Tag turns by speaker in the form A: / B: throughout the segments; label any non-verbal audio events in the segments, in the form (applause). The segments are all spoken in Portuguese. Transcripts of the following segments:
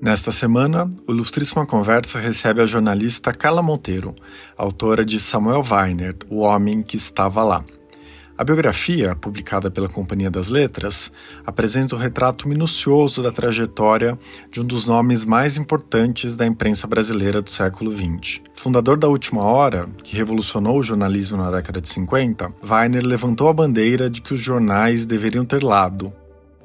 A: Nesta semana, o Ilustríssima Conversa recebe a jornalista Carla Monteiro, autora de Samuel Weiner, O Homem que Estava Lá. A biografia, publicada pela Companhia das Letras, apresenta um retrato minucioso da trajetória de um dos nomes mais importantes da imprensa brasileira do século XX. Fundador da Última Hora, que revolucionou o jornalismo na década de 50, Weiner levantou a bandeira de que os jornais deveriam ter lado,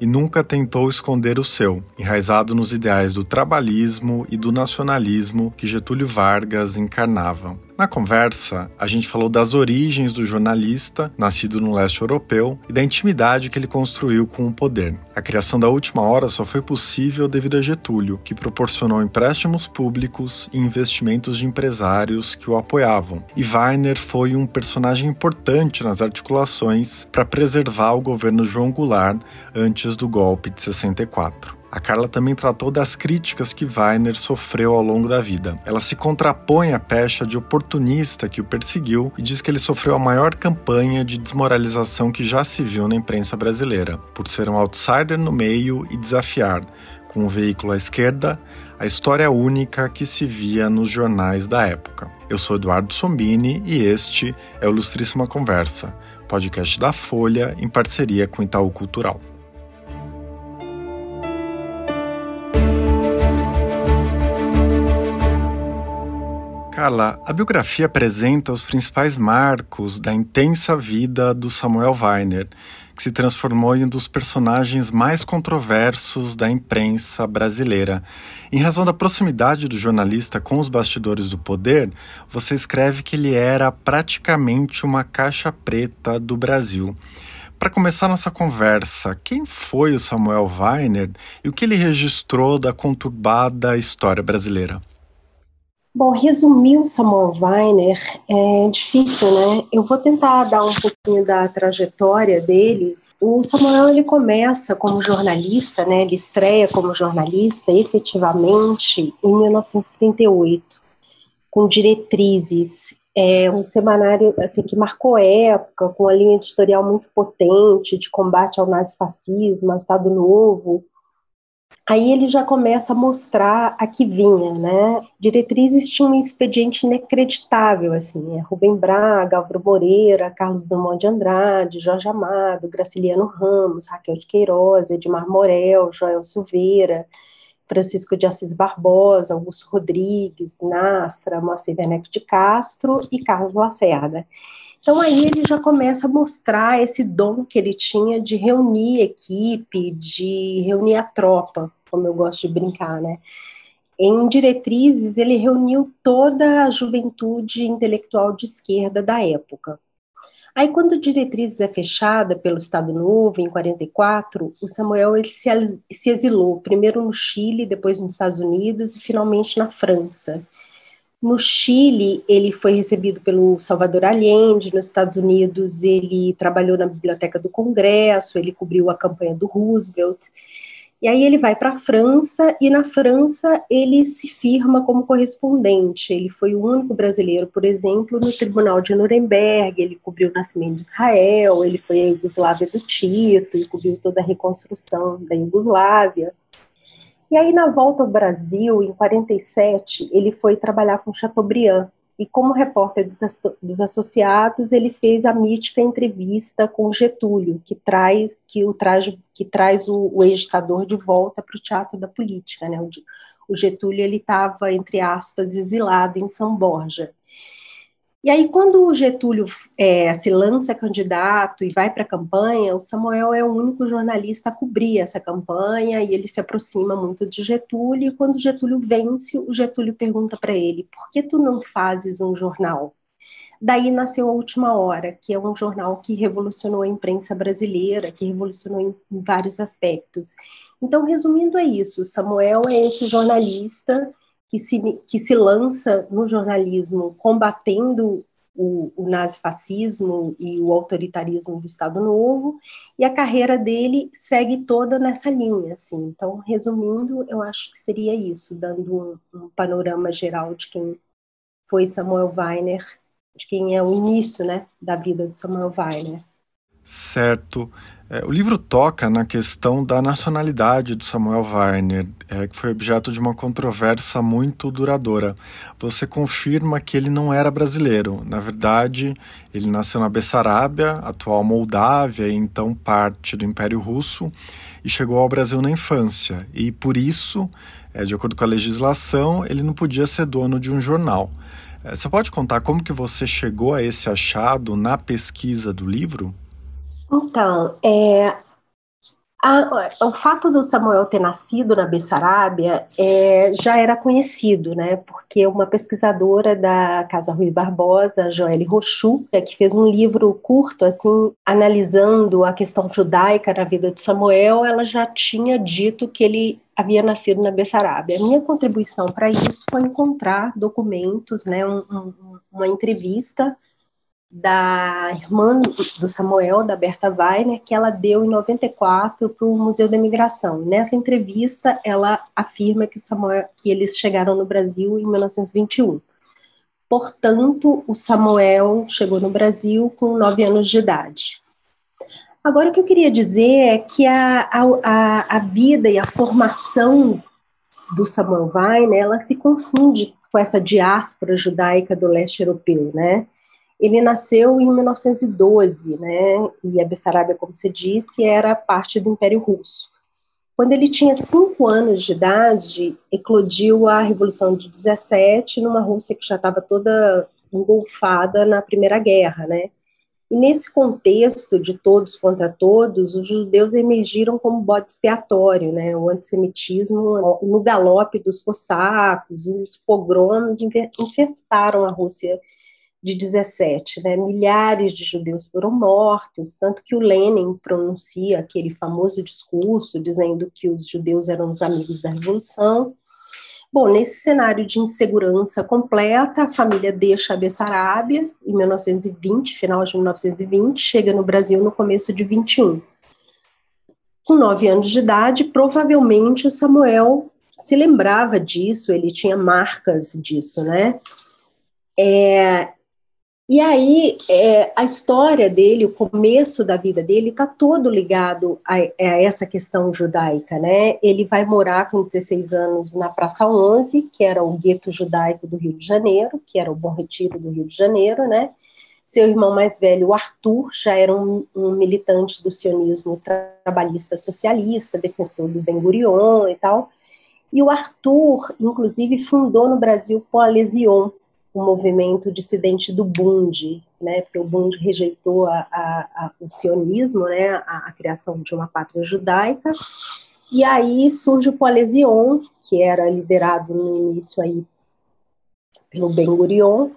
A: e nunca tentou esconder o seu, enraizado nos ideais do trabalhismo e do nacionalismo que Getúlio Vargas encarnava. Na conversa, a gente falou das origens do jornalista, nascido no leste europeu, e da intimidade que ele construiu com o poder. A criação da última hora só foi possível devido a Getúlio, que proporcionou empréstimos públicos e investimentos de empresários que o apoiavam. E Weiner foi um personagem importante nas articulações para preservar o governo João Goulart antes do golpe de 64. A Carla também tratou das críticas que Weiner sofreu ao longo da vida. Ela se contrapõe à pecha de oportunista que o perseguiu e diz que ele sofreu a maior campanha de desmoralização que já se viu na imprensa brasileira, por ser um outsider no meio e desafiar, com o um veículo à esquerda, a história única que se via nos jornais da época. Eu sou Eduardo Sombini e este é o Ilustríssima Conversa, podcast da Folha em parceria com Itaú Cultural. Carla, a biografia apresenta os principais marcos da intensa vida do Samuel Weiner, que se transformou em um dos personagens mais controversos da imprensa brasileira. Em razão da proximidade do jornalista com os bastidores do poder, você escreve que ele era praticamente uma caixa preta do Brasil. Para começar nossa conversa, quem foi o Samuel Weiner e o que ele registrou da conturbada história brasileira?
B: Bom, resumir o Samuel Weiner é difícil, né? Eu vou tentar dar um pouquinho da trajetória dele. O Samuel ele começa como jornalista, né? Ele estreia como jornalista efetivamente em 1938, com Diretrizes, é um semanário assim que marcou época, com uma linha editorial muito potente de combate ao nazifascismo, ao Estado Novo, Aí ele já começa a mostrar a que vinha, né? Diretrizes tinha um expediente inacreditável, assim, é Rubem Braga, Álvaro Moreira, Carlos Drummond de Andrade, Jorge Amado, Graciliano Ramos, Raquel de Queiroz, Edmar Morel, Joel Silveira, Francisco de Assis Barbosa, Augusto Rodrigues, Nastra, Moacir Werneck de Castro e Carlos Lacerda. Então aí ele já começa a mostrar esse dom que ele tinha de reunir equipe, de reunir a tropa, como eu gosto de brincar, né? Em Diretrizes, ele reuniu toda a juventude intelectual de esquerda da época. Aí, quando Diretrizes é fechada pelo Estado Novo, em 44, o Samuel ele se, se exilou, primeiro no Chile, depois nos Estados Unidos e finalmente na França. No Chile, ele foi recebido pelo Salvador Allende, nos Estados Unidos, ele trabalhou na Biblioteca do Congresso, ele cobriu a campanha do Roosevelt. E aí ele vai para a França, e na França ele se firma como correspondente. Ele foi o único brasileiro, por exemplo, no Tribunal de Nuremberg, ele cobriu o nascimento de Israel, ele foi a Iugoslávia do Tito, e cobriu toda a reconstrução da Iugoslávia. E aí, na volta ao Brasil, em 47, ele foi trabalhar com Chateaubriand. E como repórter dos, dos associados, ele fez a mítica entrevista com Getúlio, que traz, que o traz, que traz o, o de volta para o teatro da política. Né? O, o Getúlio ele estava, entre aspas, exilado em São Borja. E aí, quando o Getúlio é, se lança candidato e vai para a campanha, o Samuel é o único jornalista a cobrir essa campanha e ele se aproxima muito de Getúlio. E quando Getúlio vence, o Getúlio pergunta para ele: por que tu não fazes um jornal? Daí nasceu a Última Hora, que é um jornal que revolucionou a imprensa brasileira, que revolucionou em, vários aspectos. Então, resumindo, é isso: Samuel é esse jornalista que se, que se lança no jornalismo combatendo o, o nazifascismo e o autoritarismo do Estado Novo, e a carreira dele segue toda nessa linha. Assim. Então, resumindo, eu acho que seria isso, dando um, um panorama geral de quem foi Samuel Weiner de quem é o início, né, da vida de Samuel Weiner.
A: Certo. É, o livro toca na questão da nacionalidade do Samuel Weiner, é, que foi objeto de uma controvérsia muito duradoura. Você confirma que ele não era brasileiro. Na verdade, ele nasceu na Bessarábia, atual Moldávia, e então parte do Império Russo, e chegou ao Brasil na infância. E por isso, é, de acordo com a legislação, ele não podia ser dono de um jornal. É, você pode contar como que você chegou a esse achado na pesquisa do livro?
B: Então, é, a, o fato do Samuel ter nascido na Bessarabia é, já era conhecido, né? Porque uma pesquisadora da Casa Rui Barbosa, Joelle Rochu, é, que fez um livro curto, assim, analisando a questão judaica na vida de Samuel, ela já tinha dito que ele havia nascido na Bessarabia. A minha contribuição para isso foi encontrar documentos, né? Um, um, uma entrevista da irmã do Samuel, da Berta Weiner, que ela deu em 94 para o Museu da Imigração. Nessa entrevista, ela afirma que, Samuel, que eles chegaram no Brasil em 1921. Portanto, o Samuel chegou no Brasil com nove anos de idade. Agora, o que eu queria dizer é que a, a, a vida e a formação do Samuel Weiner, ela se confunde com essa diáspora judaica do leste europeu, né? Ele nasceu em 1912, né? E a Bessarabia, como você disse, era parte do Império Russo. Quando ele tinha cinco anos de idade, eclodiu a Revolução de 17 numa Rússia que já estava toda engolfada na Primeira Guerra, né? E nesse contexto de todos contra todos, os judeus emergiram como bode expiatório, né? O antissemitismo no galope dos cossacos, os pogroms infestaram a Rússia de 17, né? Milhares de judeus foram mortos, tanto que o Lenin pronuncia aquele famoso discurso dizendo que os judeus eram os amigos da revolução. Bom, nesse cenário de insegurança completa, a família deixa a Bessarabia em 1920, final de 1920, chega no Brasil no começo de 21. Com nove anos de idade, provavelmente o Samuel se lembrava disso, ele tinha marcas disso, né? É, e aí, é, a história dele, o começo da vida dele, está todo ligado a, a, essa questão judaica, né? Ele vai morar com 16 anos na Praça 11, que era o gueto judaico do Rio de Janeiro, que era o Bom Retiro do Rio de Janeiro, né? Seu irmão mais velho, Arthur, já era um, um militante do sionismo trabalhista socialista, defensor do Ben Gurion e tal. E o Arthur, inclusive, fundou no Brasil Poalesion, o movimento dissidente do Bund, né, porque o Bund rejeitou a, a, a, o sionismo, né, a, criação de uma pátria judaica, e aí surge o Polesion, que era liderado no início aí pelo Ben Gurion,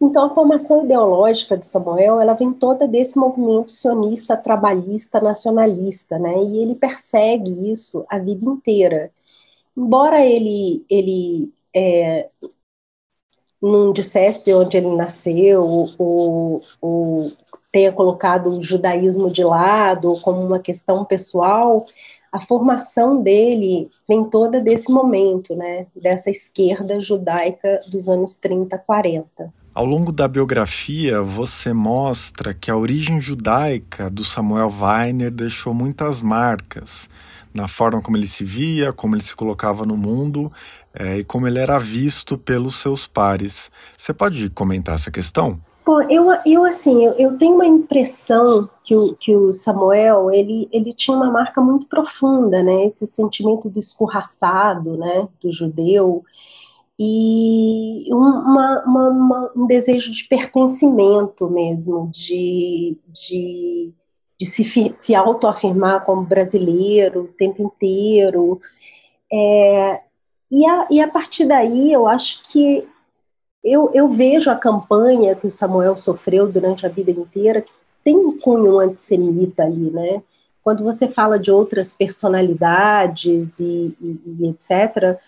B: então a formação ideológica de Samuel, ela vem toda desse movimento sionista, trabalhista, nacionalista, né, e ele persegue isso a vida inteira. Embora ele, ele é, não dissesse onde ele nasceu, ou, ou tenha colocado o judaísmo de lado como uma questão pessoal, a formação dele vem toda desse momento, né, dessa esquerda judaica dos anos 30, 40.
A: Ao longo da biografia, você mostra que a origem judaica do Samuel Weiner deixou muitas marcas na forma como ele se via, como ele se colocava no mundo é, e como ele era visto pelos seus pares. Você pode comentar essa questão?
B: Bom, eu, eu assim, eu, eu, tenho uma impressão que o, que o Samuel, ele, ele tinha uma marca muito profunda, né, esse sentimento do escorraçado, né, do judeu, e uma, uma, uma, um desejo de pertencimento mesmo, de, de, de se, se autoafirmar como brasileiro o tempo inteiro, é, e a, e a partir daí, eu acho que eu, eu vejo a campanha que o Samuel sofreu durante a vida inteira, que tem um cunho antissemita ali, né? Quando você fala de outras personalidades e, e, e etc.,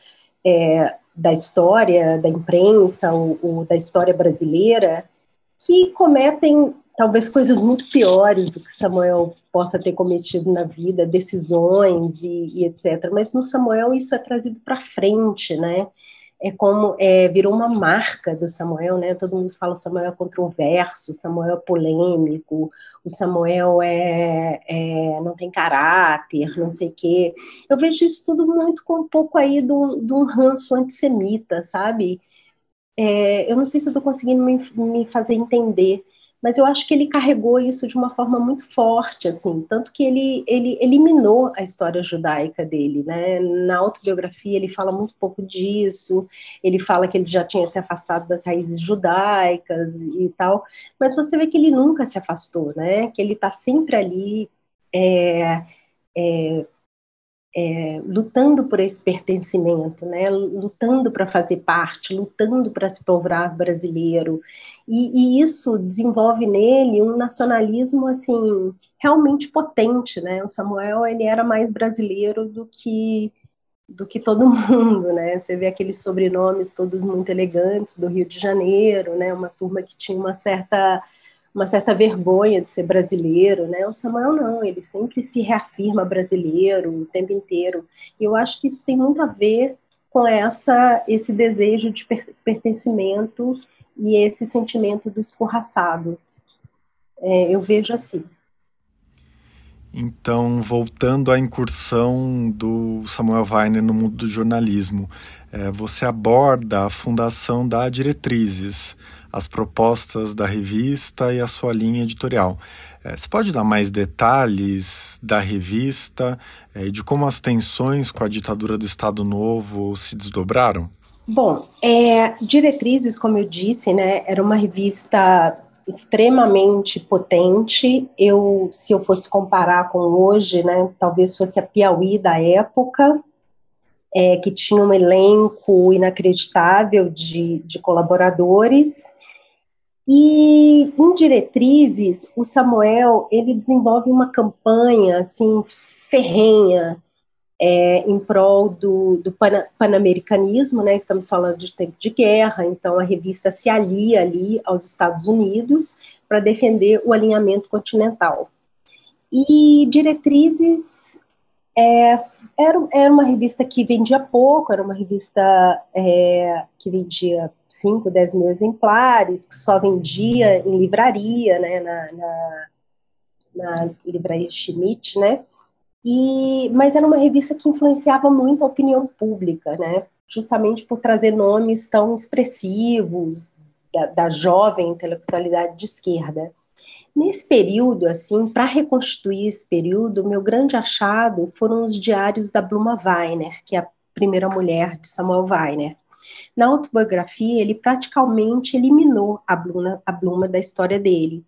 B: é, da história, da imprensa ou, ou da história brasileira, que cometem talvez coisas muito piores do que Samuel possa ter cometido na vida, decisões e, e etc. Mas no Samuel isso é trazido para frente, né? é como é, virou uma marca do Samuel, né? Todo mundo fala o Samuel é controverso, Samuel é polêmico, o Samuel é, é, não tem caráter, não sei o quê. Eu vejo isso tudo muito com um pouco aí de um ranço antissemita, sabe? É, eu não sei se eu estou conseguindo me, me fazer entender, mas eu acho que ele carregou isso de uma forma muito forte, assim, tanto que ele, ele eliminou a história judaica dele, né? Na autobiografia ele fala muito pouco disso, ele fala que ele já tinha se afastado das raízes judaicas e tal, mas você vê que ele nunca se afastou, né? Que ele está sempre ali é, é, é, lutando por esse pertencimento, né, lutando para fazer parte, lutando para se provar brasileiro, e, e, isso desenvolve nele um nacionalismo assim realmente potente, né? O Samuel ele era mais brasileiro do que do que todo (laughs) mundo, né? Você vê aqueles sobrenomes todos muito elegantes do Rio de Janeiro, né? Uma turma que tinha uma certa uma certa vergonha de ser brasileiro, né? O Samuel não, ele sempre se reafirma brasileiro o tempo inteiro. E eu acho que isso tem muito a ver com essa esse desejo de pertencimento e esse sentimento do escorraçado. É, eu vejo assim.
A: Então, voltando à incursão do Samuel Weiner no mundo do jornalismo, é, você aborda a fundação da Diretrizes, as propostas da revista e a sua linha editorial. É, você pode dar mais detalhes da revista é, e é, de como as tensões com a ditadura do Estado Novo se desdobraram?
B: Bom, é, Diretrizes, como eu disse, né, era uma revista extremamente potente. Eu, se eu fosse comparar com hoje, né, talvez fosse a Piauí da época, é, que tinha um elenco inacreditável de, de colaboradores. E em diretrizes, o Samuel ele desenvolve uma campanha assim ferrenha é, em prol do, do pan, panamericanismo, né? Estamos falando de tempo de guerra, então a revista se alia ali aos Estados Unidos para defender o alinhamento continental. E diretrizes é, era, era uma revista que vendia pouco, era uma revista é, que vendia 5, 10 mil exemplares, que só vendia em livraria, né, na, na, na livraria Schmidt, né, e, mas era uma revista que influenciava muito a opinião pública, né, justamente por trazer nomes tão expressivos da, da jovem intelectualidade de esquerda. Nesse período, assim, para reconstituir esse período, meu grande achado foram os diários da Bluma Weiner, que é a primeira mulher de Samuel Weiner. Na autobiografia, ele praticamente eliminou a Bluma, a Bluma da história dele.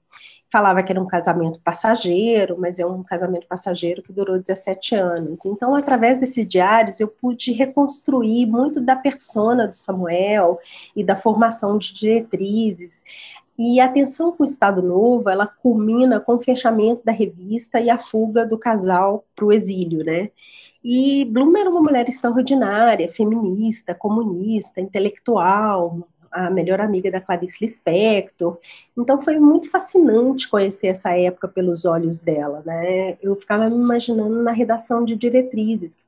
B: Falava que era um casamento passageiro, mas é um casamento passageiro que durou 17 anos. Então, através desses diários, eu pude reconstruir muito da persona do Samuel e da formação de diretrizes. E a tensão com o Estado Novo, ela culmina com o fechamento da revista e a fuga do casal para o exílio, né? E Bloom era uma mulher extraordinária, feminista, comunista, intelectual, a melhor amiga da Clarice Lispector. Então foi muito fascinante conhecer essa época pelos olhos dela, né? Eu ficava me imaginando na redação de diretrizes,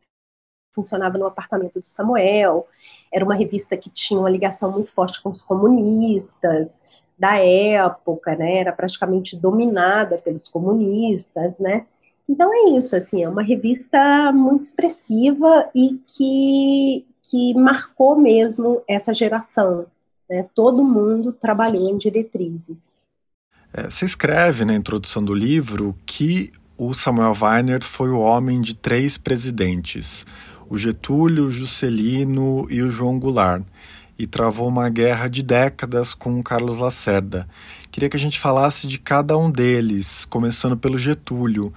B: funcionava no apartamento do Samuel. Era uma revista que tinha uma ligação muito forte com os comunistas da época, né? Era praticamente dominada pelos comunistas, né? Então é isso, assim, é uma revista muito expressiva e que, que marcou mesmo essa geração. Né? Todo mundo trabalhou em diretrizes.
A: É, você escreve na introdução do livro que o Samuel Weiner foi o homem de três presidentes, o Getúlio, o Juscelino e o João Goulart e travou uma guerra de décadas com Carlos Lacerda. Queria que a gente falasse de cada um deles, começando pelo Getúlio,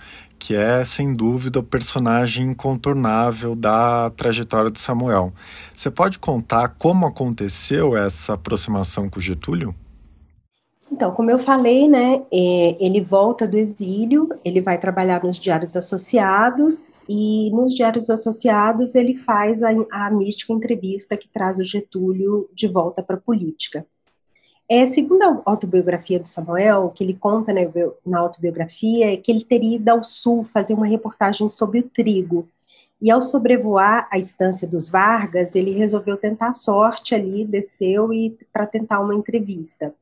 A: que é, sem dúvida, o personagem incontornável da trajetória de Samuel. Você pode contar como aconteceu essa aproximação com Getúlio?
B: Então, como eu falei, né, é, ele volta do exílio, ele vai trabalhar nos Diários Associados, e nos Diários Associados ele faz a, a mística entrevista que traz o Getúlio de volta para a política. É, segundo a autobiografia do Samuel, o que ele conta né, na autobiografia é que ele teria ido ao sul fazer uma reportagem sobre o trigo. E ao sobrevoar a estância dos Vargas, ele resolveu tentar a sorte ali, desceu e para tentar uma entrevista.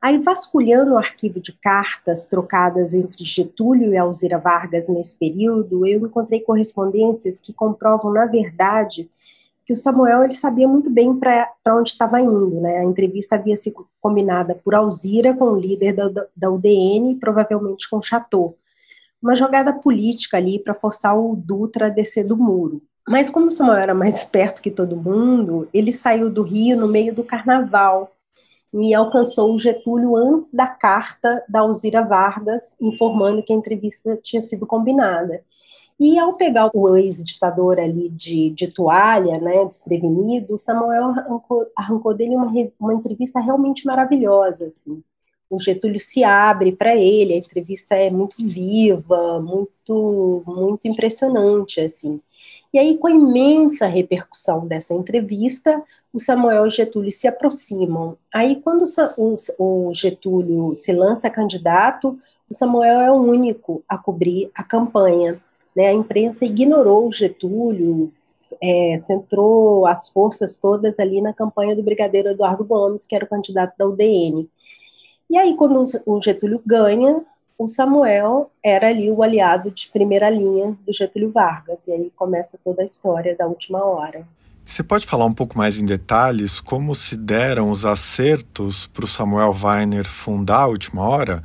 B: Aí, vasculhando o arquivo de cartas trocadas entre Getúlio e Alzira Vargas nesse período, eu encontrei correspondências que comprovam, na verdade, que o Samuel ele sabia muito bem para onde estava indo. Né? A entrevista havia sido combinada por Alzira com o líder da, da UDN, provavelmente com Chateau uma jogada política ali para forçar o Dutra a descer do muro. Mas como o Samuel era mais esperto que todo mundo, ele saiu do Rio no meio do carnaval e alcançou o Getúlio antes da carta da Alzira Vargas informando que a entrevista tinha sido combinada. E ao pegar o ex-ditador ali de, de toalha, né, desprevenido, Samuel arrancou, arrancou dele uma, uma entrevista realmente maravilhosa, assim o Getúlio se abre para ele, a entrevista é muito viva, muito, muito impressionante, assim. E aí, com a imensa repercussão dessa entrevista, o Samuel e o Getúlio se aproximam. Aí, quando o Getúlio se lança candidato, o Samuel é o único a cobrir a campanha. Né? A imprensa ignorou Getúlio, é, centrou as forças todas ali na campanha do brigadeiro Eduardo Gomes, que era o candidato da UDN. E aí, quando o Getúlio ganha, o Samuel era ali o aliado de primeira linha do Getúlio Vargas. E aí começa toda a história da última hora.
A: Você pode falar um pouco mais em detalhes como se deram os acertos para o Samuel Weiner fundar a última hora?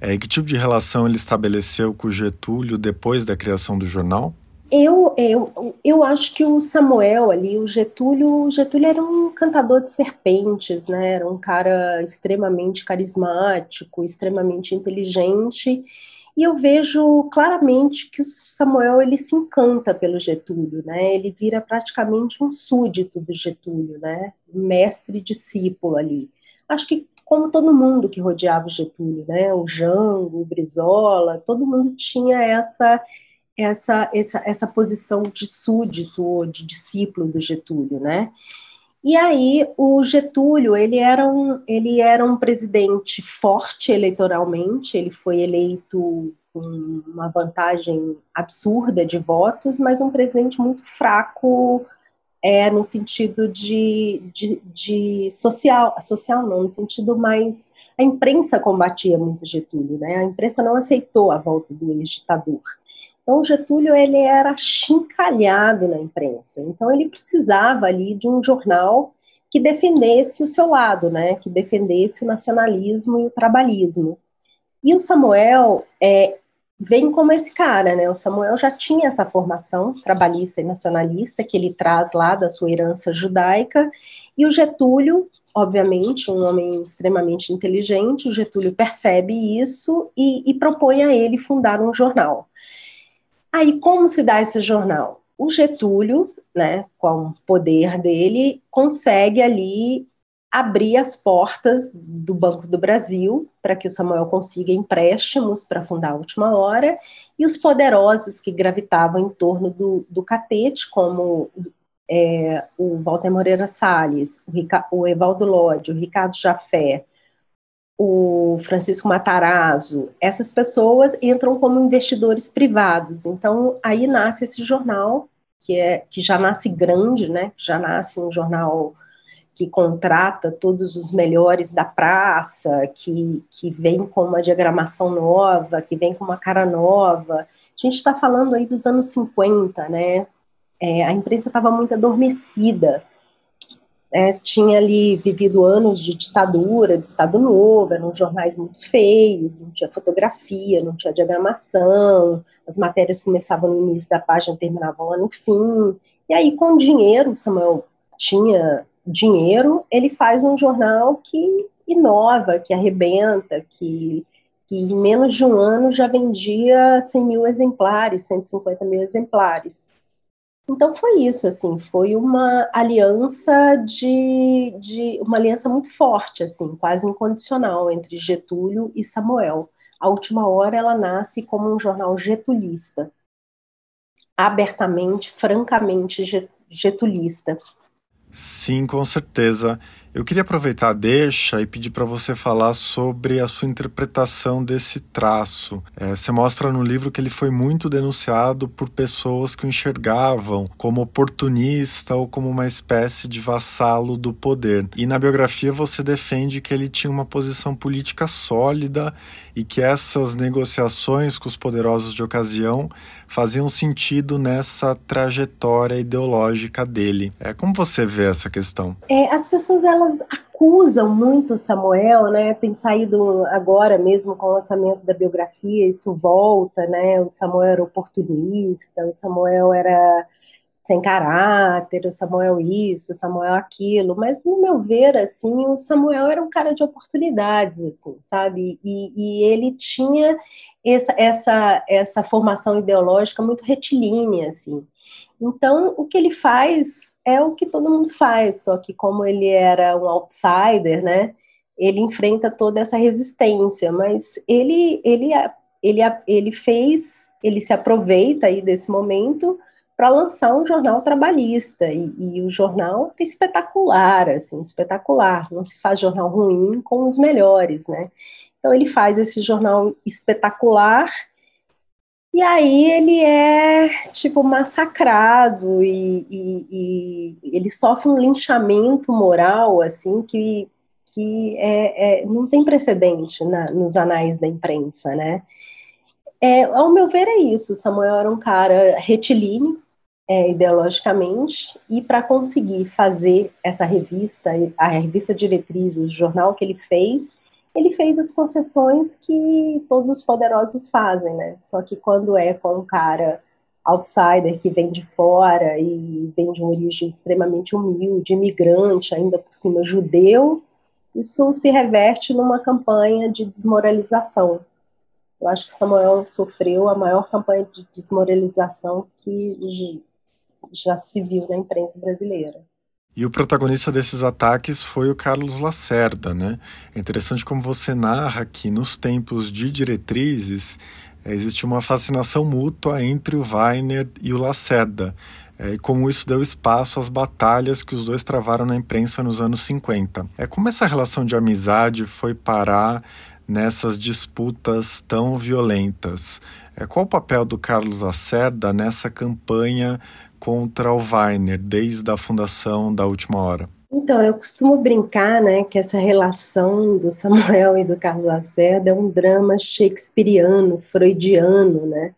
A: É, que tipo de relação ele estabeleceu com o Getúlio depois da criação do jornal?
B: Eu, eu, eu acho que o Samuel ali, o Getúlio, o Getúlio era um cantador de serpentes, né? Era um cara extremamente carismático, extremamente inteligente. E eu vejo claramente que o Samuel ele se encanta pelo Getúlio, né? Ele vira praticamente um súdito do Getúlio, né? Mestre e discípulo ali. Acho que como todo mundo que rodeava o Getúlio, né? O Jango, o Brizola, todo mundo tinha essa essa, essa, essa posição de súdito ou de discípulo do Getúlio, né? E aí o Getúlio ele era um ele era um presidente forte eleitoralmente, ele foi eleito com uma vantagem absurda de votos, mas um presidente muito fraco é no sentido de, de, de social, social não, no sentido mais a imprensa combatia muito Getúlio, né? A imprensa não aceitou a volta do ex-ditador. Então, Getúlio ele era chincalhado na imprensa. Então, ele precisava ali de um jornal que defendesse o seu lado, né? Que defendesse o nacionalismo e o trabalhismo. E o Samuel é, vem como esse cara, né? O Samuel já tinha essa formação trabalhista e nacionalista que ele traz lá da sua herança judaica. E o Getúlio, obviamente, um homem extremamente inteligente, o Getúlio percebe isso e, e propõe a ele fundar um jornal. Aí, como se dá esse jornal? O Getúlio, né, com o poder dele, consegue ali abrir as portas do Banco do Brasil para que o Samuel consiga empréstimos para fundar a última hora, e os poderosos que gravitavam em torno do, do catete, como é, o Walter Moreira Salles, o, Rica, o Evaldo Lodge, o Ricardo Jafé, o Francisco Matarazzo, essas pessoas entram como investidores privados. Então, aí nasce esse jornal, que, é, que já nasce grande, né? já nasce um jornal que contrata todos os melhores da praça, que, que vem com uma diagramação nova, que vem com uma cara nova. A gente está falando aí dos anos 50, né? É, a imprensa estava muito adormecida é, tinha ali vivido anos de ditadura, de Estado Novo, eram jornais muito feios, não tinha fotografia, não tinha diagramação, as matérias começavam no início da página terminavam lá no fim. E aí, com dinheiro, Samuel tinha dinheiro, ele faz um jornal que inova, que arrebenta, que, que em menos de um ano já vendia 100 mil exemplares, 150 mil exemplares. Então foi isso, assim, foi uma aliança de, de uma aliança muito forte, assim, quase incondicional entre Getúlio e Samuel. A última hora ela nasce como um jornal getulista, abertamente, francamente getulista.
A: Sim, com certeza. Eu queria aproveitar a deixa e pedir para você falar sobre a sua interpretação desse traço. É, você mostra no livro que ele foi muito denunciado por pessoas que o enxergavam como oportunista ou como uma espécie de vassalo do poder. E na biografia você defende que ele tinha uma posição política sólida e que essas negociações com os poderosos de ocasião faziam sentido nessa trajetória ideológica dele. É, como você vê essa questão?
B: É, as pessoas elas acusam muito Samuel, né? Tem saído agora mesmo com o lançamento da biografia, isso volta, né? O Samuel era oportunista, o Samuel era sem caráter, o Samuel isso, o Samuel aquilo, mas no meu ver, assim, o Samuel era um cara de oportunidades, assim, sabe? E, e ele tinha essa, essa, essa formação ideológica muito retilínea, assim. Então, o que ele faz é o que todo mundo faz, só que como ele era um outsider, né? Ele enfrenta toda essa resistência, mas ele, ele, ele, ele fez, ele se aproveita aí desse momento para lançar um jornal trabalhista e, e, o jornal é espetacular, assim, espetacular. Não se faz jornal ruim com os melhores, né? Então ele faz esse jornal espetacular e aí ele é tipo massacrado e, e, e ele sofre um linchamento moral assim que que é, é, não tem precedente na, nos anais da imprensa, né? É, ao meu ver é isso. Samuel era um cara retilíneo, é, ideologicamente, e para conseguir fazer essa revista, a revista Diretrizes, o jornal que ele fez, ele fez as concessões que todos os poderosos fazem, né? Só que quando é com um cara outsider que vem de fora e vem de uma origem extremamente humilde, imigrante, ainda por cima judeu, isso se reverte numa campanha de desmoralização. Eu acho que Samuel sofreu a maior campanha de desmoralização que já se viu na imprensa brasileira.
A: E o protagonista desses ataques foi o Carlos Lacerda, né? É interessante como você narra que nos tempos de diretrizes é, existe uma fascinação mútua entre o Weiner e o Lacerda, é, e como isso deu espaço às batalhas que os dois travaram na imprensa nos anos 50. É como essa relação de amizade foi parar nessas disputas tão violentas. É, qual o papel do Carlos Lacerda nessa campanha contra o Weiner desde a fundação da Última Hora?
B: Então, eu costumo brincar, né, que essa relação do Samuel (laughs) e do Carlos Lacerda é um drama shakespeariano, freudiano, né?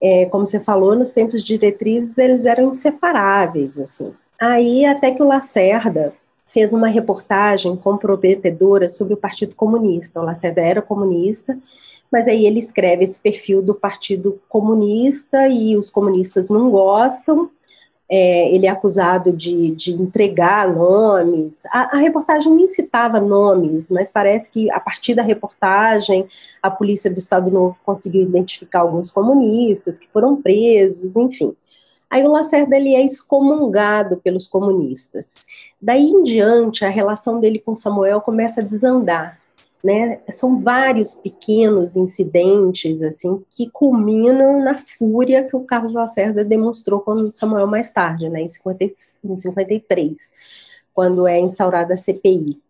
B: É, como você falou, nos tempos de diretrizes eles eram inseparáveis, assim. Aí até que o Lacerda fez uma reportagem comprometedora sobre o Partido Comunista. O Lacerda era comunista mas aí ele escreve esse perfil do Partido Comunista e os comunistas não gostam. É, ele é acusado de, de entregar nomes. A, a, reportagem nem citava nomes, mas parece que a partir da reportagem a polícia do Estado Novo conseguiu identificar alguns comunistas que foram presos, enfim. Aí o Lacerda ele é excomungado pelos comunistas. Daí em diante a relação dele com Samuel começa a desandar né? São vários pequenos incidentes assim que culminam na fúria que o Carlos Lacerda demonstrou com Samuel mais tarde, né? Em, 50, em 53, quando é instaurada a CPI.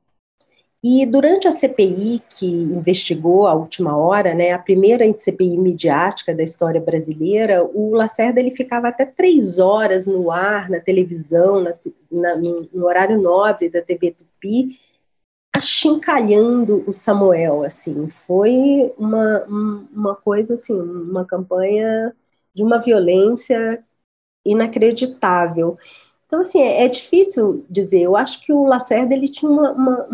B: E durante a CPI que investigou a última hora, né, a primeira CPI midiática da história brasileira, o Lacerda ele ficava até três horas no ar, na televisão, na, na, no, no horário nobre da TV Tupi, achincalhando o Samuel, assim, foi uma, uma coisa assim, uma campanha de uma violência inacreditável. Então, assim, é, é difícil dizer. Eu acho que o Lacerda ele tinha uma, uma,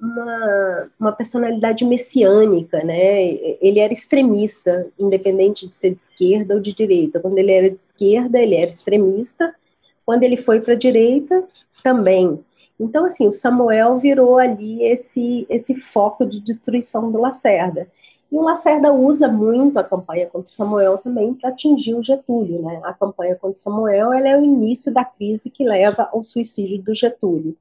B: uma, uma, personalidade messiânica, né? Ele era extremista, independente de ser de esquerda ou de direita. Quando ele era de esquerda, ele era extremista. Quando ele foi para a direita, também. Então, assim, o Samuel virou ali esse, esse foco de destruição do Lacerda. E o Lacerda usa muito a campanha contra o Samuel também para atingir o Getúlio. Né? A campanha contra o Samuel é o início da crise que leva ao suicídio do Getúlio.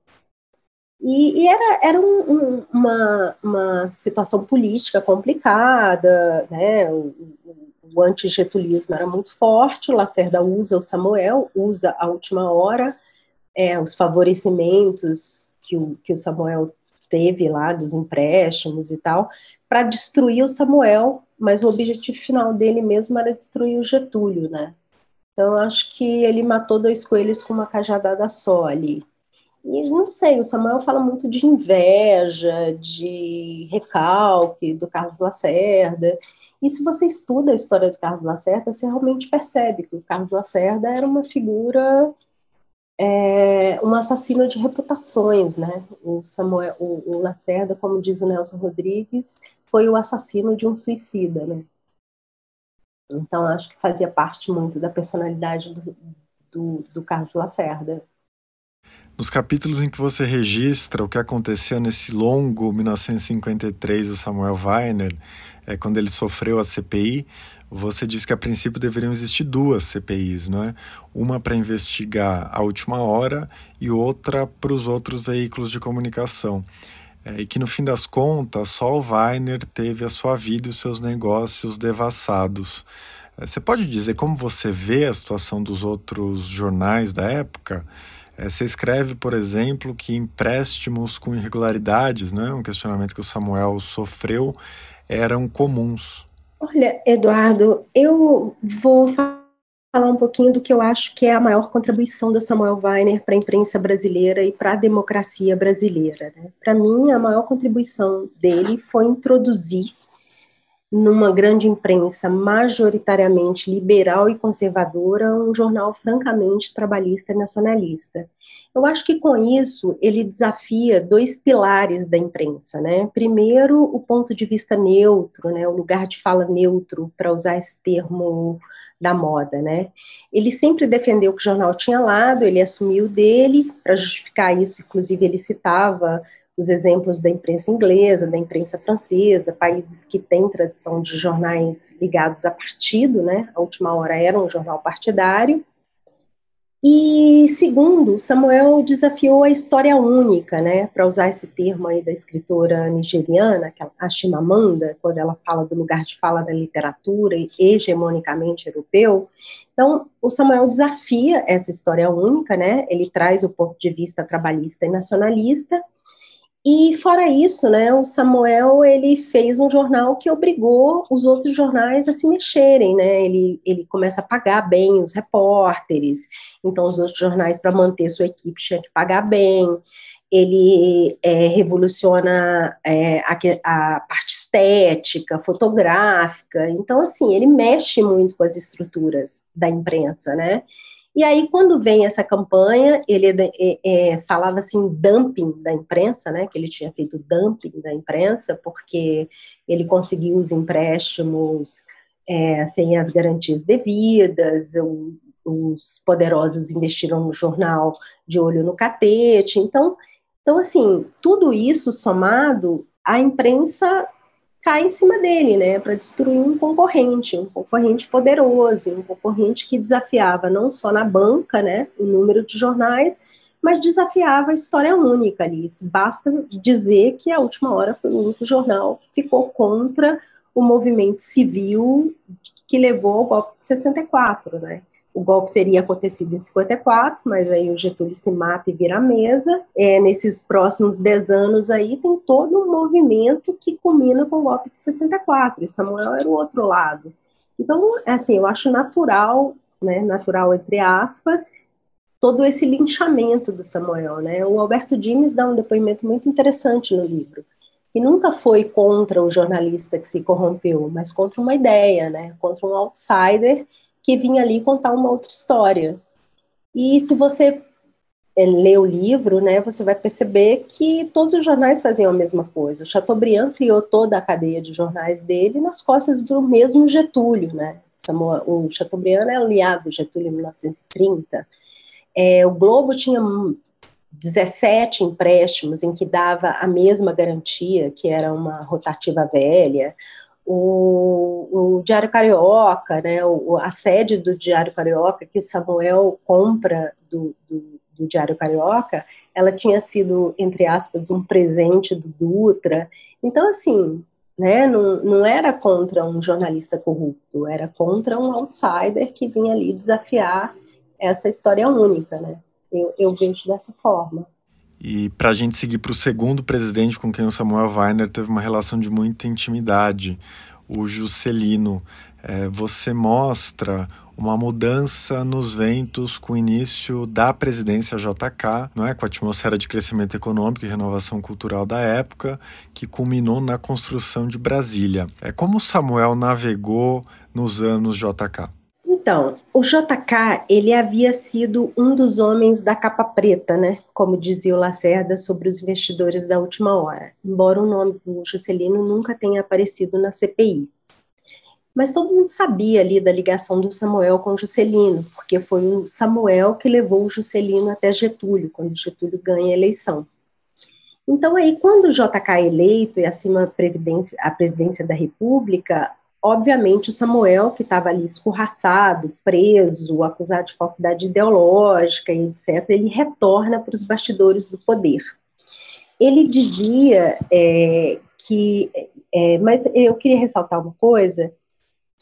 B: E, e era, era um, um, uma, uma situação política complicada, né? o, o, o antigetulismo era muito forte, o Lacerda usa o Samuel, usa a última hora, é, os favorecimentos que o, que o Samuel teve lá, dos empréstimos e tal, para destruir o Samuel, mas o objetivo final dele mesmo era destruir o Getúlio, né? Então, acho que ele matou dois coelhos com uma cajadada só ali. E não sei, o Samuel fala muito de inveja, de recalque do Carlos Lacerda. E se você estuda a história do Carlos Lacerda, você realmente percebe que o Carlos Lacerda era uma figura, é, um assassino de reputações, né? O, Samuel, o, o Lacerda, como diz o Nelson Rodrigues, foi o assassino de um suicida, né? Então, acho que fazia parte muito da personalidade do, do, do Carlos Lacerda.
A: Nos capítulos em que você registra o que aconteceu nesse longo 1953 do Samuel Weiner, é, quando ele sofreu a CPI, você diz que a princípio deveriam existir duas CPIs, não é? Uma para investigar a última hora e outra para os outros veículos de comunicação. É, e que no fim das contas, só o Weiner teve a sua vida e os seus negócios devassados. É, você pode dizer como você vê a situação dos outros jornais da época? É, você escreve, por exemplo, que empréstimos com irregularidades, né, um questionamento que o Samuel sofreu, eram comuns.
B: Olha, Eduardo, eu vou falar um pouquinho do que eu acho que é a maior contribuição do Samuel Weiner para a imprensa brasileira e para a democracia brasileira. Né? Para mim, a maior contribuição dele foi introduzir numa grande imprensa majoritariamente liberal e conservadora, um jornal francamente trabalhista e nacionalista. Eu acho que com isso ele desafia dois pilares da imprensa, né? Primeiro, o ponto de vista neutro, né? O lugar de fala neutro, para usar esse termo da moda, né? Ele sempre defendeu que o jornal tinha lado, ele assumiu dele, para justificar isso, inclusive ele citava os exemplos da imprensa inglesa, da imprensa francesa, países que têm tradição de jornais ligados a partido, né? A última hora era um jornal partidário. E segundo, Samuel desafiou a história única, né? Para usar esse termo aí da escritora nigeriana, é a Chimamanda, quando ela fala do lugar de fala da literatura hegemonicamente europeu. Então, o Samuel desafia essa história única, né? Ele traz o ponto de vista trabalhista e nacionalista e fora isso, né, o Samuel ele fez um jornal que obrigou os outros jornais a se mexerem, né? Ele, ele começa a pagar bem os repórteres, então os outros jornais para manter sua equipe tinham que pagar bem. Ele é, revoluciona é, a, a parte estética, fotográfica. Então, assim, ele mexe muito com as estruturas da imprensa, né? E aí, quando vem essa campanha, ele é, é, falava assim, dumping da imprensa, né, que ele tinha feito dumping da imprensa, porque ele conseguiu os empréstimos é, sem as garantias devidas, o, os poderosos investiram no jornal de olho no catete, então, então assim, tudo isso somado, a imprensa cai em cima dele, né, para destruir um concorrente, um concorrente poderoso, um concorrente que desafiava não só na banca, né, o número de jornais, mas desafiava a história única ali. Basta dizer que a última hora foi o único jornal que ficou contra o movimento civil que levou ao golpe de 64, né? O golpe teria acontecido em 54, mas aí o Getúlio se mata e vira a mesa. É, nesses próximos 10 anos aí tem todo um movimento que culmina com o golpe de 64, e Samuel era o outro lado. Então, assim, eu acho natural, né, natural entre aspas, todo esse linchamento do Samuel, né? O Alberto Dines dá um depoimento muito interessante no livro, que nunca foi contra o jornalista que se corrompeu, mas contra uma ideia, né? Contra um outsider que vinha ali contar uma outra história. E se você é, lê o livro, né, você vai perceber que todos os jornais faziam a mesma coisa. O Chateaubriand criou toda a cadeia de jornais dele nas costas do mesmo Getúlio, né? O Chateaubriand é aliado do Getúlio em 1930. É, o Globo tinha 17 empréstimos em que dava a mesma garantia, que era uma rotativa velha o, o Diário Carioca, né, o, a sede do Diário Carioca, que o Samuel compra do, do, do, Diário Carioca, ela tinha sido, entre aspas, um presente do Dutra. Então, assim, né, não, não era contra um jornalista corrupto, era contra um outsider que vinha ali desafiar essa história única, né? Eu, eu vejo dessa forma.
A: E para a gente seguir para o segundo presidente com quem o Samuel Weiner teve uma relação de muita intimidade, o Juscelino. É, você mostra uma mudança nos ventos com o início da presidência JK, não é, com a atmosfera de crescimento econômico e renovação cultural da época, que culminou na construção de Brasília. É como Samuel navegou nos anos JK.
B: Então, o JK, ele havia sido um dos homens da capa preta, né? Como dizia o Lacerda sobre os investidores da última hora, embora o nome do Juscelino nunca tenha aparecido na CPI. Mas todo mundo sabia ali da ligação do Samuel com o Juscelino, porque foi o Samuel que levou o Juscelino até Getúlio, quando Getúlio ganha a eleição. Então aí, quando o JK é eleito e acima a, a presidência da República, obviamente o Samuel, que estava ali escorraçado, preso, acusado de falsidade ideológica etc., ele retorna para os bastidores do poder. Ele dizia é, que, é, mas eu queria ressaltar uma coisa,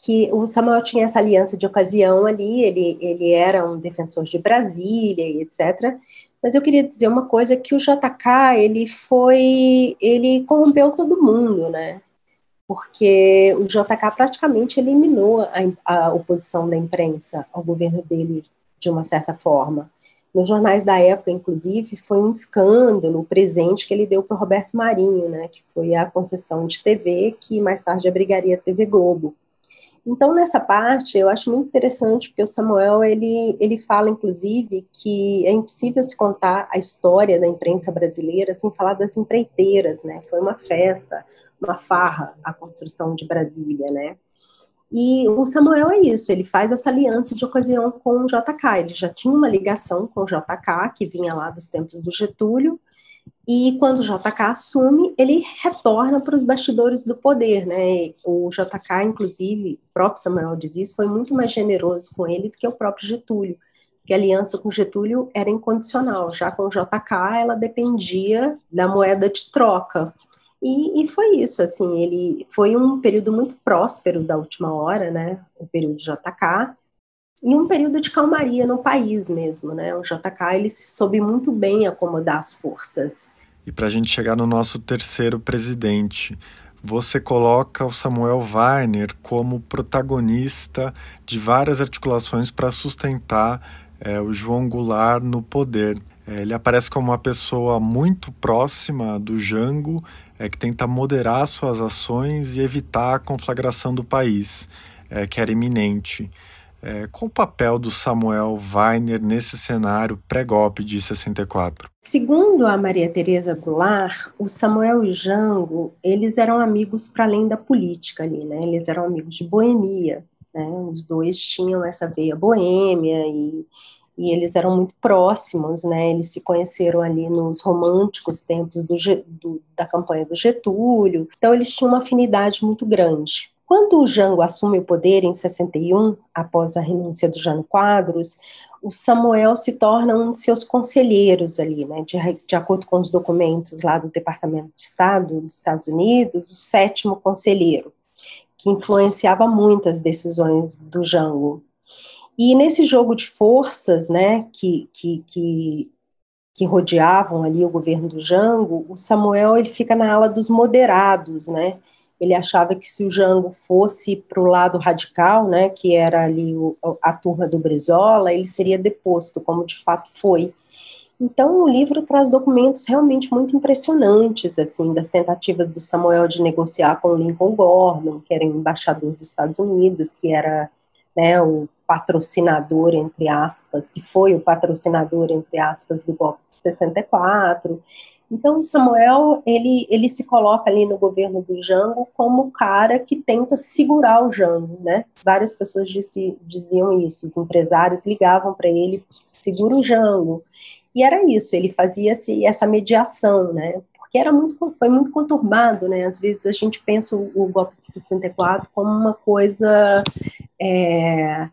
B: que o Samuel tinha essa aliança de ocasião ali, ele, ele era um defensor de Brasília etc., mas eu queria dizer uma coisa, que o JK, ele foi, ele corrompeu todo mundo, né, porque o JK praticamente eliminou a, a oposição da imprensa ao governo dele, de uma certa forma. Nos jornais da época, inclusive, foi um escândalo o presente que ele deu para Roberto Marinho, né, que foi a concessão de TV, que mais tarde abrigaria a TV Globo. Então, nessa parte, eu acho muito interessante, porque o Samuel, ele, ele fala, inclusive, que é impossível se contar a história da imprensa brasileira sem falar das empreiteiras, né? Foi uma festa, uma farra, a construção de Brasília, né? E o Samuel é isso, ele faz essa aliança de ocasião com o JK. Ele já tinha uma ligação com o JK, que vinha lá dos tempos do Getúlio, e quando o JK assume, ele retorna para os bastidores do poder, né? O JK, inclusive, o próprio Samuel diz isso, foi muito mais generoso com ele do que o próprio Getúlio, porque a aliança com Getúlio era incondicional, já com o JK ela dependia da moeda de troca. E, e, foi isso, assim, ele foi um período muito próspero da última hora, né? O período JK, e um período de calmaria no país mesmo, né? O JK ele soube muito bem acomodar as forças.
A: E para a gente chegar no nosso terceiro presidente, você coloca o Samuel Weiner como protagonista de várias articulações para sustentar é, o João Goulart no poder. É, ele aparece como uma pessoa muito próxima do Jango, é, que tenta moderar suas ações e evitar a conflagração do país, é, que era iminente. É, qual o papel do Samuel Weiner nesse cenário pré-golpe de 64?
B: Segundo a Maria Tereza Goulart, o Samuel e o Jango, eles eram amigos para além da política ali, né? Eles eram amigos de boemia, né? Os dois tinham essa veia boêmia e, e eles eram muito próximos, né? Eles se conheceram ali nos românticos tempos do, do, da campanha do Getúlio, então eles tinham uma afinidade muito grande. Quando o Jango assume o poder em 61, após a renúncia do Jânio Quadros, o Samuel se torna um de seus conselheiros ali, né, de, de, acordo com os documentos lá do Departamento de Estado dos Estados Unidos, o sétimo conselheiro, que influenciava muitas decisões do Jango. E nesse jogo de forças, né, que, que, que, que rodeavam ali o governo do Jango, o Samuel ele fica na ala dos moderados, né, ele achava que se o Jango fosse para o lado radical, né, que era ali o, a turma do Brizola, ele seria deposto, como de fato foi. Então, o livro traz documentos realmente muito impressionantes, assim, das tentativas do Samuel de negociar com Lincoln Gordon, que era embaixador dos Estados Unidos, que era né, o patrocinador, entre aspas, que foi o patrocinador, entre aspas, do golpe de 64. Então, Samuel, ele, ele se coloca ali no governo do Jango como o cara que tenta segurar o Jango, né? Várias pessoas disse, diziam isso, os empresários ligavam para ele, segura o Jango. E era isso, ele fazia essa mediação, né? Porque era muito, foi muito conturbado, né? Às vezes a gente pensa o, o golpe de 64 como uma coisa é,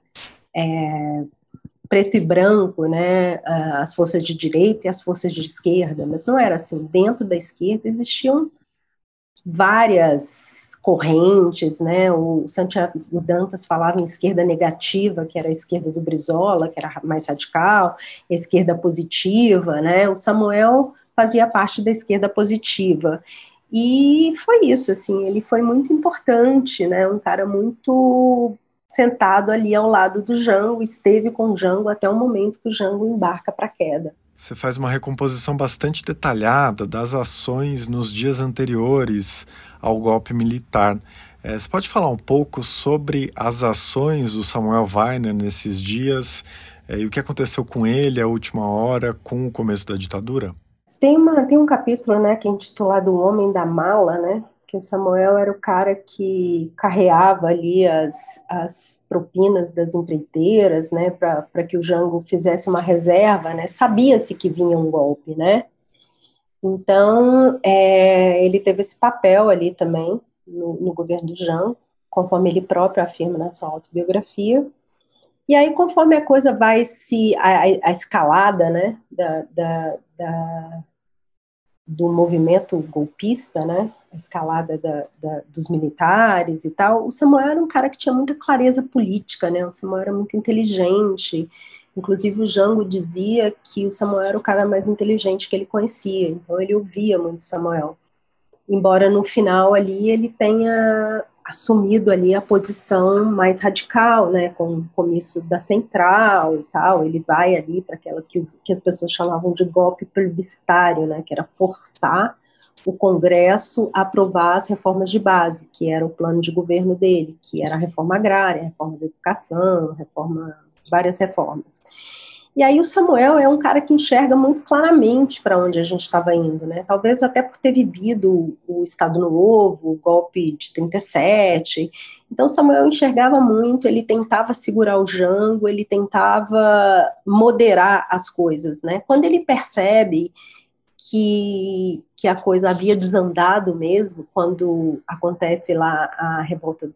B: é, preto e branco, né, as forças de direita e as forças de esquerda, mas não era assim. Dentro da esquerda existiam várias correntes, né? O Santiago Dantas falava em esquerda negativa, que era a esquerda do Brizola, que era mais radical, esquerda positiva, né? O Samuel fazia parte da esquerda positiva. E foi isso, assim, ele foi muito importante, né? Um cara muito sentado ali ao lado do Jango, esteve com o Jango até o momento que o Jango embarca para a queda.
A: Você faz uma recomposição bastante detalhada das ações nos dias anteriores ao golpe militar. É, você pode falar um pouco sobre as ações do Samuel Weiner nesses dias é, e o que aconteceu com ele a última hora, com o começo da ditadura?
B: Tem, uma, tem um capítulo, né, que é intitulado O Homem da Mala, né, o Samuel era o cara que carreava ali as, as propinas das empreiteiras, né, para que o Jango fizesse uma reserva, né, sabia-se que vinha um golpe, né, então é, ele teve esse papel ali também no, no governo do Jango, conforme ele próprio afirma na sua autobiografia, e aí, conforme a coisa vai se. a, a escalada né, da, da, da, do movimento golpista, né, a escalada da, da, dos militares e tal, o Samuel era um cara que tinha muita clareza política, né, o Samuel era muito inteligente, inclusive o Jango dizia que o Samuel era o cara mais inteligente que ele conhecia, então ele ouvia muito Samuel, embora no final ali ele tenha assumido ali a posição mais radical, né, com o comício da central e tal, ele vai ali para aquela que, que, as pessoas chamavam de golpe plebiscitário, né, que era forçar o Congresso a aprovar as reformas de base, que era o plano de governo dele, que era a reforma agrária, a reforma da educação, reforma, várias reformas. E aí o Samuel é um cara que enxerga muito claramente para onde a gente estava indo, né? Talvez até por ter vivido o Estado Novo, o golpe de 37. Então Samuel enxergava muito, ele tentava segurar o Jango, ele tentava moderar as coisas, né? Quando ele percebe que, que a coisa havia desandado mesmo, quando acontece lá a revolta,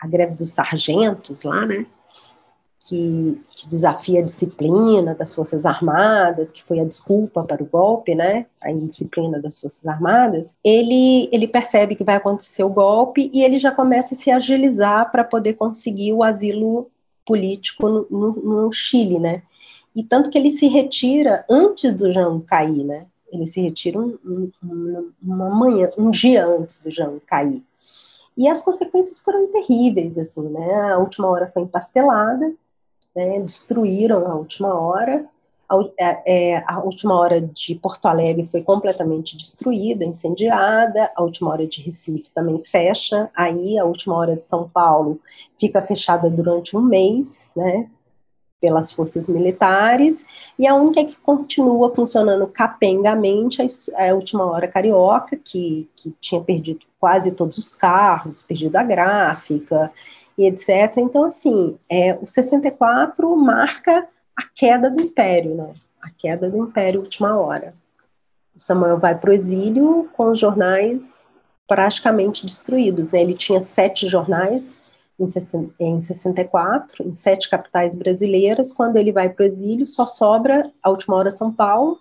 B: a greve dos sargentos lá, né? Que, que, desafia a disciplina das Forças Armadas, que foi a desculpa para o golpe, né, a indisciplina das Forças Armadas, ele, ele percebe que vai acontecer o golpe e ele já começa a se agilizar para poder conseguir o asilo político no, no, no, Chile, né, e tanto que ele se retira antes do Jean cair, né, ele se retira um, um, uma manhã, um dia antes do Jean cair. E as consequências foram terríveis, assim, né? A última hora foi empastelada, né, destruíram a última hora. A, é, é, a, última hora de Porto Alegre foi completamente destruída, incendiada. A última hora de Recife também fecha. Aí a última hora de São Paulo fica fechada durante um mês, né? Pelas forças militares, e a única que continua funcionando capengamente é a última hora carioca, que, que tinha perdido quase todos os carros, perdido a gráfica, e etc. Então, assim, é, o 64 marca a queda do Império, né? A queda do Império última hora. O Samuel vai para o exílio com os jornais praticamente destruídos, né? Ele tinha sete jornais em 64, em sete capitais brasileiras. Quando ele vai para o exílio, só sobra a última hora São Paulo,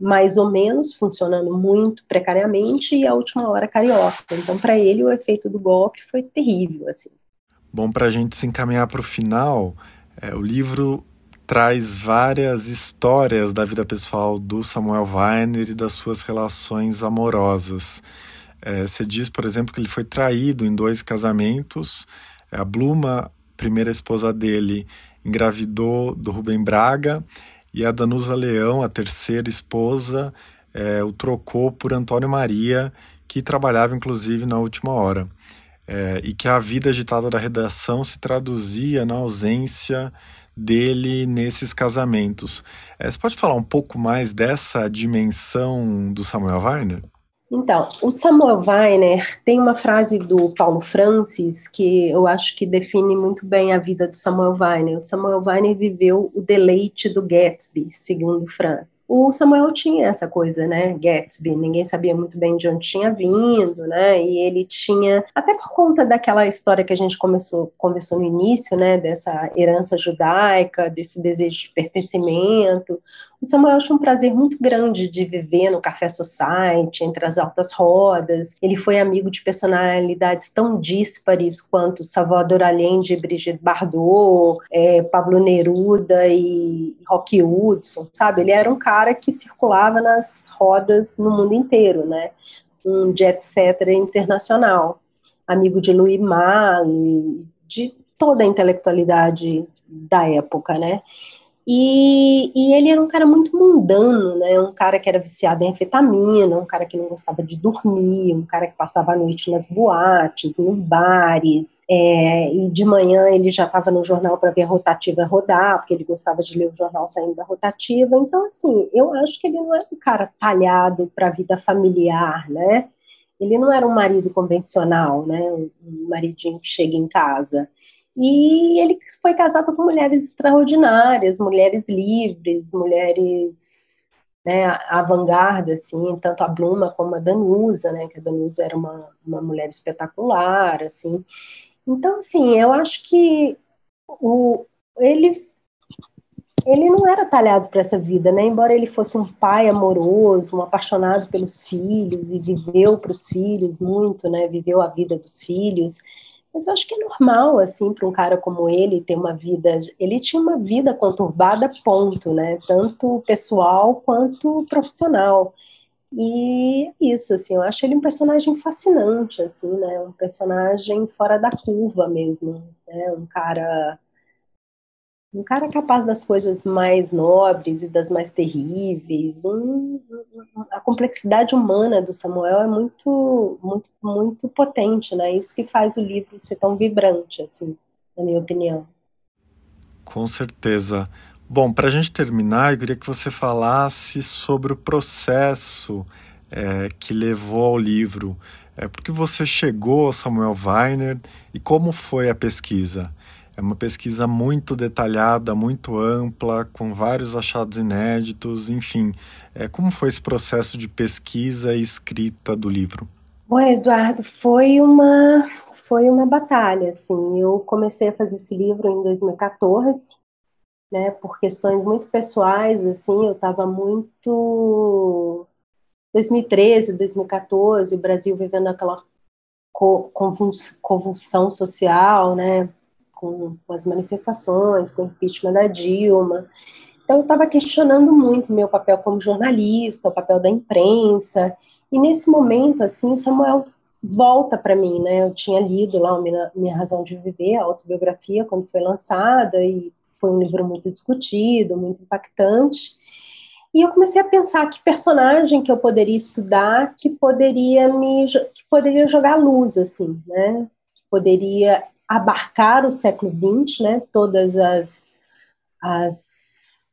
B: mais ou menos, funcionando muito precariamente, e a última hora carioca. Então, para ele, o efeito do golpe foi terrível, assim.
A: Bom, para a gente se encaminhar para o final, é, o livro traz várias histórias da vida pessoal do Samuel Weiner e das suas relações amorosas. É, você diz, por exemplo, que ele foi traído em dois casamentos. A Bluma, primeira esposa dele, engravidou do Rubem Braga e a Danusa Leão, a terceira esposa, é, o trocou por Antônio Maria, que trabalhava inclusive na última hora é, e que a vida agitada da redação se traduzia na ausência dele nesses casamentos. É, você pode falar um pouco mais dessa dimensão do Samuel Weiner?
B: Então, o Samuel Weiner tem uma frase do Paulo Francis que eu acho que define muito bem a vida do Samuel Weiner. O Samuel Weiner viveu o deleite do Gatsby, segundo Francis. O Samuel tinha essa coisa, né, Gatsby, ninguém sabia muito bem de onde tinha vindo, né, e ele tinha, até por conta daquela história que a gente começou, conversou no início, né, dessa herança judaica, desse desejo de pertencimento, o Samuel tinha um prazer muito grande de viver no Café Society, entre as altas rodas, ele foi amigo de personalidades tão díspares quanto Salvador Allende e Brigitte Bardot, é, Pablo Neruda e Rock Hudson, sabe, ele era um cara cara que circulava nas rodas no mundo inteiro, né? Um jet setter internacional, amigo de Louis Malle, de toda a intelectualidade da época, né? E, e, ele era um cara muito mundano, né? Um cara que era viciado em anfetamina, um cara que não gostava de dormir, um cara que passava a noite nas boates, nos bares, é, e de manhã ele já estava no jornal para ver a rotativa rodar, porque ele gostava de ler o jornal saindo da rotativa. Então, assim, eu acho que ele não era um cara talhado para a vida familiar, né? Ele não era um marido convencional, né? Um maridinho que chega em casa. E ele foi casado com mulheres extraordinárias, mulheres livres, mulheres né, avant-garde, assim, tanto a Bluma como a Danusa, né, que a Danusa era uma, uma mulher espetacular, assim. Então, assim, eu acho que o, ele, ele não era talhado para essa vida, né, embora ele fosse um pai amoroso, um apaixonado pelos filhos e viveu para os filhos muito, né, viveu a vida dos filhos, mas eu acho que é normal, assim, para um cara como ele ter uma vida. Ele tinha uma vida conturbada, ponto, né? Tanto pessoal quanto profissional. E isso, assim, eu acho ele um personagem fascinante, assim, né? Um personagem fora da curva mesmo, né? Um cara um cara capaz das coisas mais nobres e das mais terríveis. A complexidade humana do Samuel é muito, muito, muito potente, né? Isso que faz o livro ser tão vibrante, assim, na minha opinião.
A: Com certeza. Bom, para a gente terminar, eu queria que você falasse sobre o processo é, que levou ao livro. É, porque você chegou ao Samuel Weiner e como foi a pesquisa? É uma pesquisa muito detalhada, muito ampla, com vários achados inéditos, enfim. É, como foi esse processo de pesquisa e escrita do livro?
B: Bom, Eduardo, foi uma foi uma batalha, assim. Eu comecei a fazer esse livro em 2014, né, por questões muito pessoais, assim, eu estava muito 2013, 2014, o Brasil vivendo aquela convulsão social, né, com, com as manifestações, com o impeachment da Dilma. Então, eu estava questionando muito meu papel como jornalista, o papel da imprensa. E nesse momento, assim, o Samuel volta para mim, né? Eu tinha lido lá minha, minha Razão de Viver, a autobiografia, quando foi lançada, e foi um livro muito discutido, muito impactante. E eu comecei a pensar que personagem que eu poderia estudar que poderia me que poderia jogar luz assim, né? Que poderia abarcar o século XX, né, todas as, as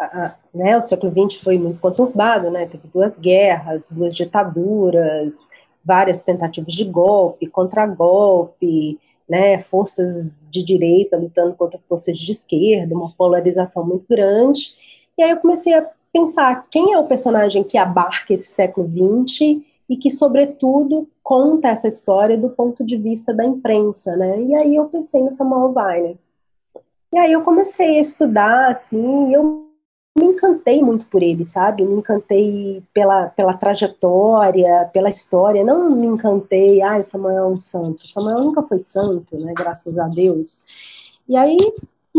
B: a, né, o século XX foi muito conturbado, né, teve duas guerras, duas ditaduras, várias tentativas de golpe, contra-golpe, né, forças de direita lutando contra forças de esquerda, uma polarização muito grande, e aí eu comecei a pensar quem é o personagem que abarca esse século XX e que, sobretudo, conta essa história do ponto de vista da imprensa, né? E aí eu pensei no Samuel Weiner. E aí eu comecei a estudar, assim, e eu me encantei muito por ele, sabe? Me encantei pela, pela trajetória, pela história. Não me encantei, ah, o Samuel é um santo. O Samuel nunca foi santo, né? Graças a Deus. E aí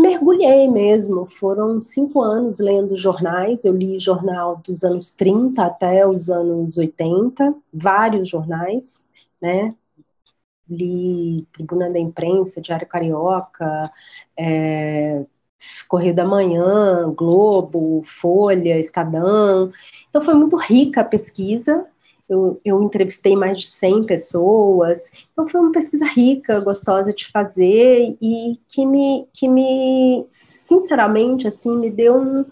B: mergulhei mesmo. Foram cinco anos lendo jornais. Eu li jornal dos anos 30 até os anos 80, vários jornais, né? Li Tribuna da Imprensa, Diário Carioca, é, Correio da Manhã, Globo, Folha, Estadão. Então foi muito rica a pesquisa, eu, eu entrevistei mais de 100 pessoas, então foi uma pesquisa rica, gostosa de fazer e que me, que me sinceramente, assim, me deu um,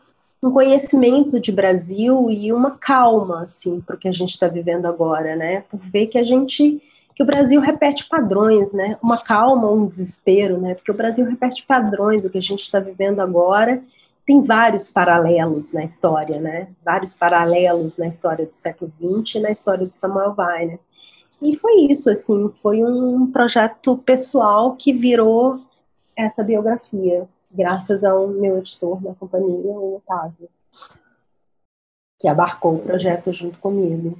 B: um conhecimento de Brasil e uma calma, assim, para o que a gente está vivendo agora, né? Por ver que a gente, que o Brasil repete padrões, né? Uma calma, um desespero, né? Porque o Brasil repete padrões, o que a gente está vivendo agora tem vários paralelos na história, né? Vários paralelos na história do século XX e na história do Samuel Weiner. E foi isso, assim, foi um projeto pessoal que virou essa biografia, graças ao meu editor na companhia, o Otávio, que abarcou o projeto junto comigo.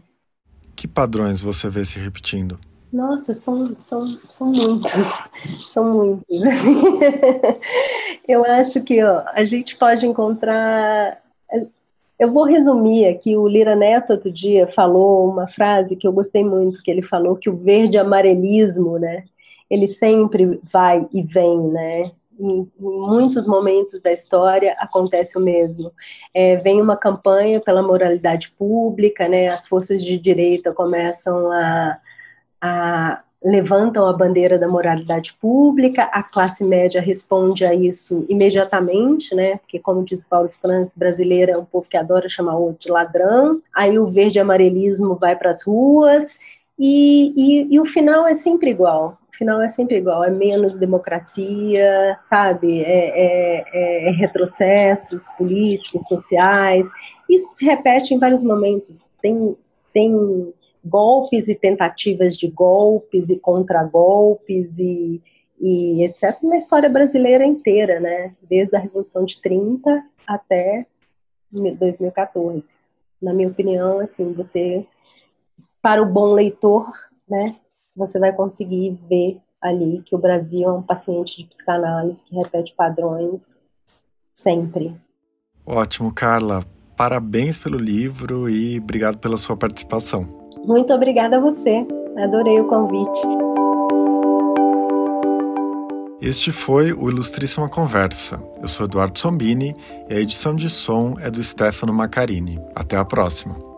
A: Que padrões você vê se repetindo?
B: Nossa, são, são, são muitos, (laughs) são muitos. (laughs) Eu acho que ó, a gente pode encontrar Eu vou resumir aqui. O Lira Neto outro dia falou uma frase que eu gostei muito, que ele falou que o verde amarelismo, né? Ele sempre vai e vem, né? Em, muitos momentos da história acontece o mesmo. É, vem uma campanha pela moralidade pública, né? As forças de direita começam a, a levantam a bandeira da moralidade pública, a classe média responde a isso imediatamente, né? Porque, como diz Paulo França, brasileira é um povo que adora chamar o outro de ladrão. Aí o verde amarelismo vai para as ruas e, e, e, o final é sempre igual. O final é sempre igual. É menos democracia, sabe? É, é, é retrocessos políticos, sociais. Isso se repete em vários momentos. Tem tem golpes e tentativas de golpes e contragolpes e, e etc. na história brasileira inteira, né? Desde a Revolução de 30 até 2014. Na minha opinião, assim, você, para o bom leitor, né, você vai conseguir ver ali que o Brasil é um paciente de psicanálise que repete padrões sempre.
A: Ótimo, Carla. Parabéns pelo livro e obrigado pela sua participação.
B: Muito obrigada a você. Adorei o convite.
A: Este foi o Ilustríssima Conversa. Eu sou Eduardo Sombini e a edição de som é do Stefano Macarini. Até a próxima.